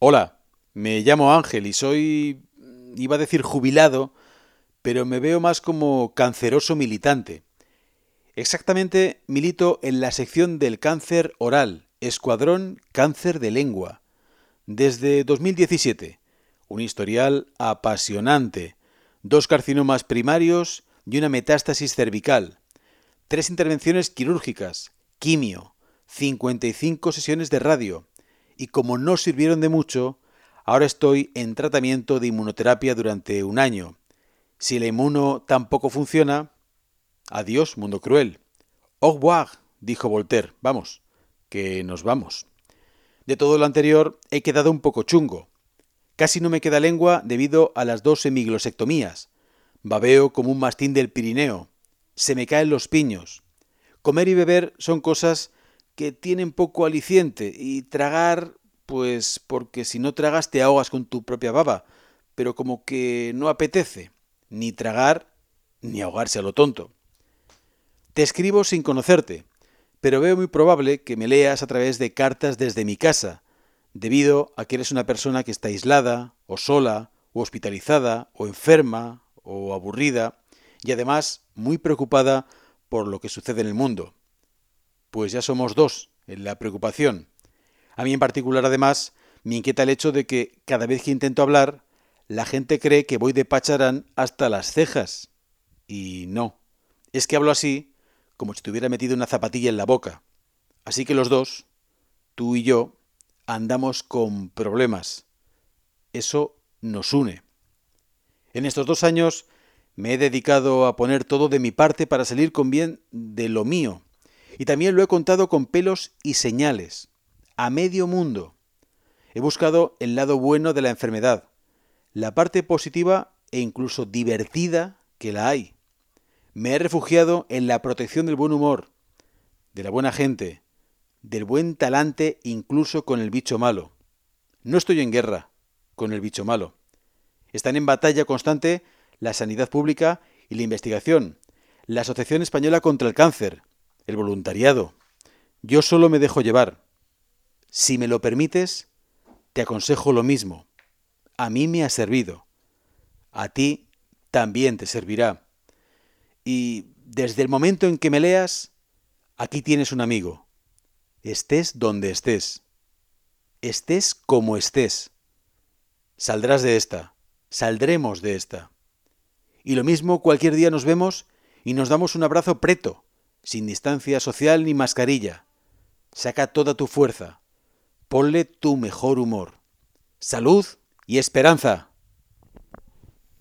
Hola, me llamo Ángel y soy... iba a decir jubilado, pero me veo más como canceroso militante. Exactamente milito en la sección del cáncer oral, Escuadrón Cáncer de Lengua. Desde 2017, un historial apasionante, dos carcinomas primarios y una metástasis cervical, tres intervenciones quirúrgicas, quimio, 55 sesiones de radio, y como no sirvieron de mucho, ahora estoy en tratamiento de inmunoterapia durante un año. Si la inmuno tampoco funciona, adiós, mundo cruel. Au revoir, dijo Voltaire. Vamos, que nos vamos. De todo lo anterior he quedado un poco chungo. Casi no me queda lengua debido a las dos hemiglosectomías. Babeo como un mastín del Pirineo. Se me caen los piños. Comer y beber son cosas que tienen poco aliciente y tragar, pues porque si no tragas te ahogas con tu propia baba, pero como que no apetece ni tragar ni ahogarse a lo tonto. Te escribo sin conocerte, pero veo muy probable que me leas a través de cartas desde mi casa, debido a que eres una persona que está aislada, o sola, o hospitalizada, o enferma, o aburrida, y además muy preocupada por lo que sucede en el mundo pues ya somos dos en la preocupación. A mí en particular, además, me inquieta el hecho de que cada vez que intento hablar, la gente cree que voy de pacharán hasta las cejas. Y no, es que hablo así como si tuviera metido una zapatilla en la boca. Así que los dos, tú y yo, andamos con problemas. Eso nos une. En estos dos años me he dedicado a poner todo de mi parte para salir con bien de lo mío, y también lo he contado con pelos y señales, a medio mundo. He buscado el lado bueno de la enfermedad, la parte positiva e incluso divertida que la hay. Me he refugiado en la protección del buen humor, de la buena gente, del buen talante incluso con el bicho malo. No estoy en guerra con el bicho malo. Están en batalla constante la sanidad pública y la investigación, la Asociación Española contra el Cáncer, el voluntariado. Yo solo me dejo llevar. Si me lo permites, te aconsejo lo mismo. A mí me ha servido. A ti también te servirá. Y desde el momento en que me leas, aquí tienes un amigo. Estés donde estés. Estés como estés. Saldrás de esta. Saldremos de esta. Y lo mismo cualquier día nos vemos y nos damos un abrazo preto sin distancia social ni mascarilla. Saca toda tu fuerza. Ponle tu mejor humor. Salud y esperanza.